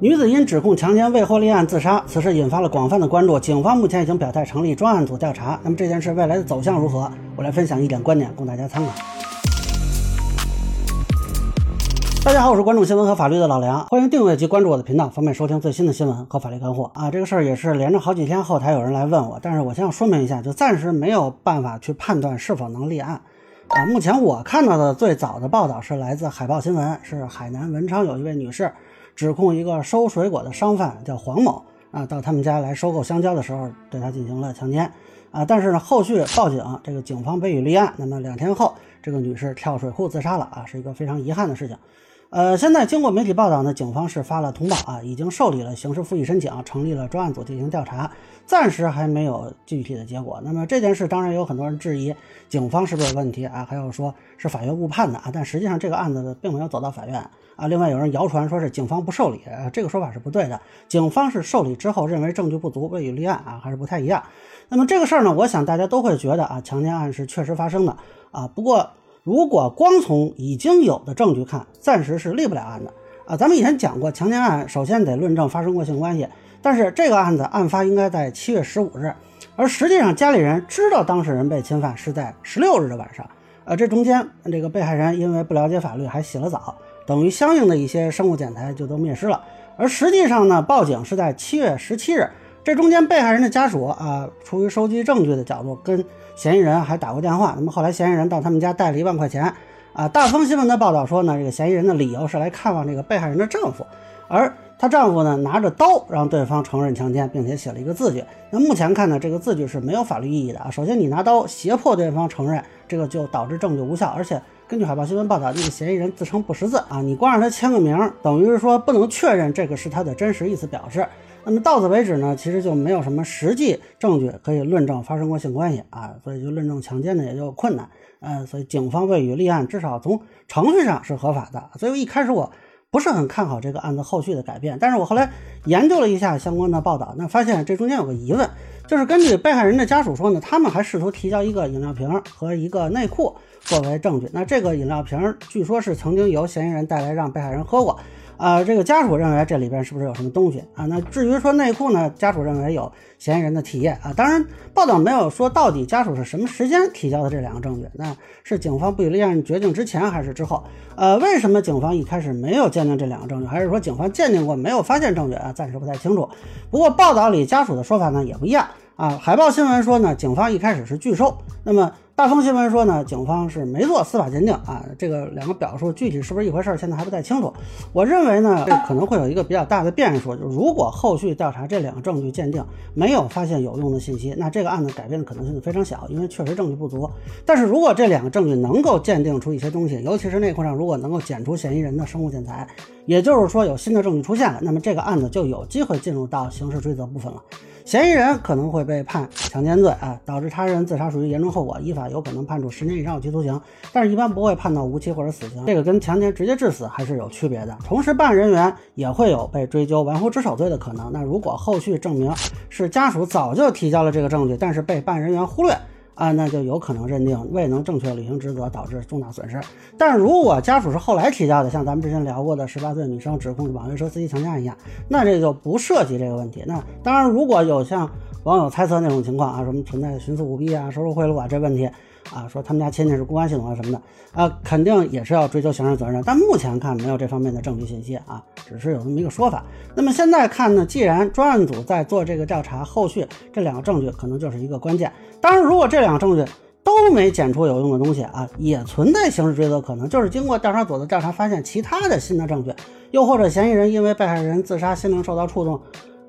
女子因指控强奸未获立案自杀，此事引发了广泛的关注。警方目前已经表态成立专案组调查。那么这件事未来的走向如何？我来分享一点观点，供大家参考。大家好，我是关注新闻和法律的老梁，欢迎订阅及关注我的频道，方便收听最新的新闻和法律干货啊。这个事儿也是连着好几天后台有人来问我，但是我先要说明一下，就暂时没有办法去判断是否能立案啊。目前我看到的最早的报道是来自海报新闻，是海南文昌有一位女士。指控一个收水果的商贩叫黄某啊，到他们家来收购香蕉的时候，对他进行了强奸啊。但是呢，后续报警，这个警方被予立案。那么两天后，这个女士跳水库自杀了啊，是一个非常遗憾的事情。呃，现在经过媒体报道呢，警方是发了通报啊，已经受理了刑事复议申请，成立了专案组进行调查，暂时还没有具体的结果。那么这件事当然有很多人质疑警方是不是有问题啊，还有说是法院误判的啊，但实际上这个案子并没有走到法院啊。另外有人谣传说是警方不受理，这个说法是不对的，警方是受理之后认为证据不足未予立案啊，还是不太一样。那么这个事儿呢，我想大家都会觉得啊，强奸案是确实发生的啊，不过。如果光从已经有的证据看，暂时是立不了案的啊。咱们以前讲过，强奸案首先得论证发生过性关系，但是这个案子案发应该在七月十五日，而实际上家里人知道当事人被侵犯是在十六日的晚上，呃，这中间这个被害人因为不了解法律还洗了澡，等于相应的一些生物检材就都灭失了。而实际上呢，报警是在七月十七日，这中间被害人的家属啊，出于收集证据的角度跟。嫌疑人还打过电话，那么后来嫌疑人到他们家带了一万块钱，啊，大风新闻的报道说呢，这个嫌疑人的理由是来看望这个被害人的丈夫，而她丈夫呢拿着刀让对方承认强奸，并且写了一个字据。那目前看呢，这个字据是没有法律意义的啊。首先你拿刀胁迫对方承认，这个就导致证据无效，而且根据海报新闻报道，这个嫌疑人自称不识字啊，你光让他签个名，等于是说不能确认这个是他的真实意思表示。那么到此为止呢，其实就没有什么实际证据可以论证发生过性关系啊，所以就论证强奸呢也就困难。嗯，所以警方未予立案，至少从程序上是合法的。所以一开始我不是很看好这个案子后续的改变，但是我后来研究了一下相关的报道，那发现这中间有个疑问，就是根据被害人的家属说呢，他们还试图提交一个饮料瓶和一个内裤作为证据。那这个饮料瓶据说是曾经由嫌疑人带来让被害人喝过。啊，这个家属认为这里边是不是有什么东西啊？那至于说内裤呢，家属认为有嫌疑人的体液啊。当然，报道没有说到底家属是什么时间提交的这两个证据，那是警方不予立案决定之前还是之后？呃，为什么警方一开始没有鉴定这两个证据，还是说警方鉴定过没有发现证据啊？暂时不太清楚。不过报道里家属的说法呢也不一样啊。海报新闻说呢，警方一开始是拒收，那么。大风新闻说呢，警方是没做司法鉴定啊，这个两个表述具体是不是一回事，现在还不太清楚。我认为呢，这可能会有一个比较大的变数，就是如果后续调查这两个证据鉴定没有发现有用的信息，那这个案子改变的可能性非常小，因为确实证据不足。但是如果这两个证据能够鉴定出一些东西，尤其是内裤上如果能够检出嫌疑人的生物检材，也就是说有新的证据出现了，那么这个案子就有机会进入到刑事追责部分了。嫌疑人可能会被判强奸罪啊，导致他人自杀属于严重后果，依法有可能判处十年以上有期徒刑，但是一般不会判到无期或者死刑，这个跟强奸直接致死还是有区别的。同时，办案人员也会有被追究玩忽职守罪的可能。那如果后续证明是家属早就提交了这个证据，但是被办案人员忽略。啊，那就有可能认定未能正确履行职责导致重大损失。但是如果家属是后来提交的，像咱们之前聊过的十八岁女生指控网约车司机强奸案一样，那这就不涉及这个问题。那当然，如果有像网友猜测那种情况啊，什么存在徇私舞弊啊、收受贿赂啊这问题。啊，说他们家亲戚是公安系统啊什么的，啊，肯定也是要追究刑事责任。但目前看没有这方面的证据信息啊，只是有这么一个说法。那么现在看呢，既然专案组在做这个调查，后续这两个证据可能就是一个关键。当然，如果这两个证据都没检出有用的东西啊，也存在刑事追责可能，就是经过调查组的调查发现其他的新的证据，又或者嫌疑人因为被害人自杀心灵受到触动。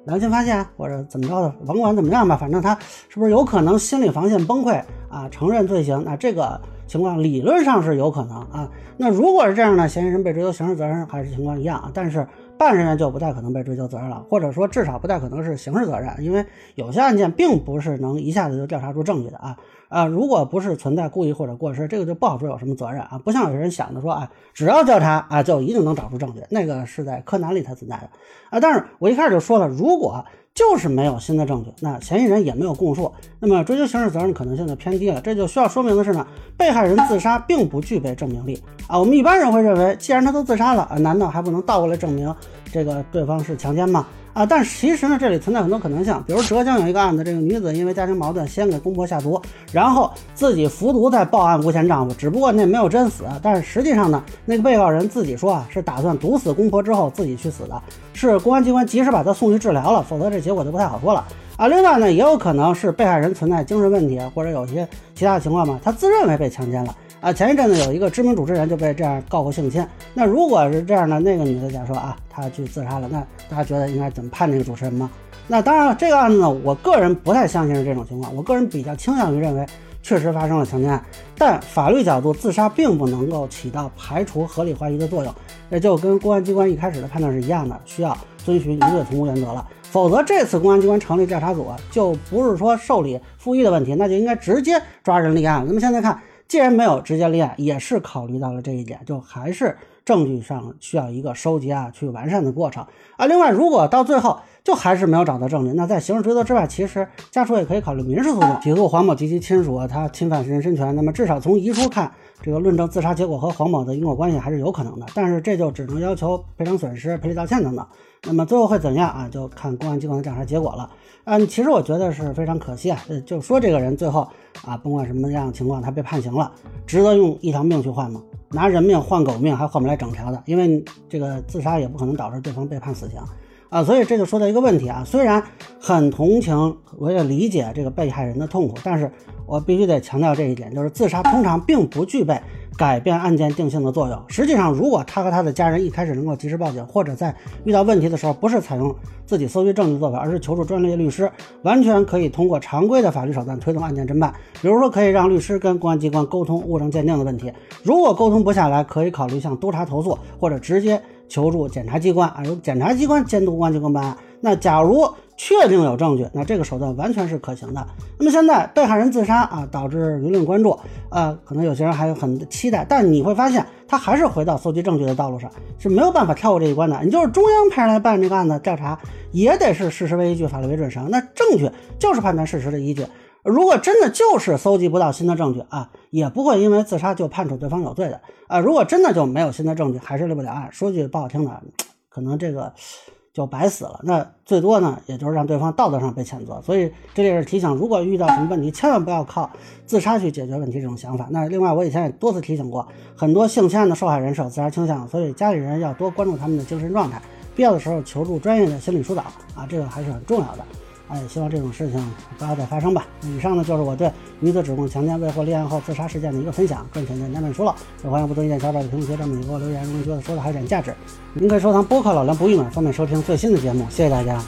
良心发现，或者怎么着的，甭管怎么样吧，反正他是不是有可能心理防线崩溃啊？承认罪行，那这个情况理论上是有可能啊。那如果是这样呢？嫌疑人被追究刑事责任还是情况一样啊？但是办人员就不太可能被追究责任了，或者说至少不太可能是刑事责任，因为有些案件并不是能一下子就调查出证据的啊。啊，如果不是存在故意或者过失，这个就不好说有什么责任啊。不像有些人想的说啊，只要调查啊，就一定能找出证据，那个是在柯南里才存在的啊。但是我一开始就说了，如果就是没有新的证据，那嫌疑人也没有供述，那么追究刑事责任可能性就偏低了。这就需要说明的是呢，被害人自杀并不具备证明力啊。我们一般人会认为，既然他都自杀了，难道还不能倒过来证明这个对方是强奸吗？啊，但是其实呢，这里存在很多可能性，比如浙江有一个案子，这个女子因为家庭矛盾，先给公婆下毒，然后自己服毒再报案诬陷丈夫，只不过那没有真死，但是实际上呢，那个被告人自己说啊，是打算毒死公婆之后自己去死的，是公安机关及时把他送去治疗了，否则这结果就不太好说了啊。另外呢，也有可能是被害人存在精神问题或者有些其他的情况嘛，他自认为被强奸了。啊，前一阵子有一个知名主持人就被这样告过性侵。那如果是这样的，那个女的假说啊，她去自杀了，那大家觉得应该怎么判那个主持人吗？那当然了，这个案子呢，我个人不太相信是这种情况。我个人比较倾向于认为，确实发生了强奸案。但法律角度，自杀并不能够起到排除合理怀疑的作用。那就跟公安机关一开始的判断是一样的，需要遵循一罪从无原则了。否则，这次公安机关成立调查组，就不是说受理复议的问题，那就应该直接抓人立案。那么现在看。既然没有直接立案，也是考虑到了这一点，就还是证据上需要一个收集啊，去完善的过程啊。另外，如果到最后就还是没有找到证据，那在刑事追责之外，其实家属也可以考虑民事诉讼，起诉黄某及其亲属，他侵犯人身权。那么至少从遗书看，这个论证自杀结果和黄某的因果关系还是有可能的。但是这就只能要求赔偿损失、赔礼道歉等等。那么最后会怎样啊？就看公安机关的调查结果了。嗯，其实我觉得是非常可惜啊。就说这个人最后啊，甭管什么样情况，他被判刑了，值得用一条命去换吗？拿人命换狗命还换不来整条的，因为这个自杀也不可能导致对方被判死刑啊。所以这就说到一个问题啊，虽然很同情，我也理解这个被害人的痛苦，但是我必须得强调这一点，就是自杀通常并不具备。改变案件定性的作用。实际上，如果他和他的家人一开始能够及时报警，或者在遇到问题的时候不是采用自己搜集证据做法，而是求助专业律师，完全可以通过常规的法律手段推动案件侦办。比如说，可以让律师跟公安机关沟通物证鉴定的问题。如果沟通不下来，可以考虑向督察投诉，或者直接求助检察机关啊，由检察机关监督公安机关办案。那假如确定有证据，那这个手段完全是可行的。那么现在被害人自杀啊，导致舆论关注，呃，可能有些人还有很期待，但你会发现他还是回到搜集证据的道路上，是没有办法跳过这一关的。你就是中央派人来办这个案子调查，也得是事实为依据，法律为准绳。那证据就是判断事实的依据。如果真的就是搜集不到新的证据啊，也不会因为自杀就判处对方有罪的啊。如果真的就没有新的证据，还是立不了案。说句不好听的，可能这个。就白死了，那最多呢，也就是让对方道德上被谴责。所以这里是提醒，如果遇到什么问题，千万不要靠自杀去解决问题这种想法。那另外，我以前也多次提醒过，很多性侵案的受害人是有自杀倾向，所以家里人要多关注他们的精神状态，必要的时候求助专业的心理疏导啊，这个还是很重要的。哎，希望这种事情不要再发生吧。以上呢就是我对女子指控强奸未获立案后自杀事件的一个分享。更请简单说了，也欢迎不同意见小伙伴在评论区上面给我留言，如果觉得说的还有点价值，您可以收藏播客老梁不郁闷，方便收听最新的节目。谢谢大家。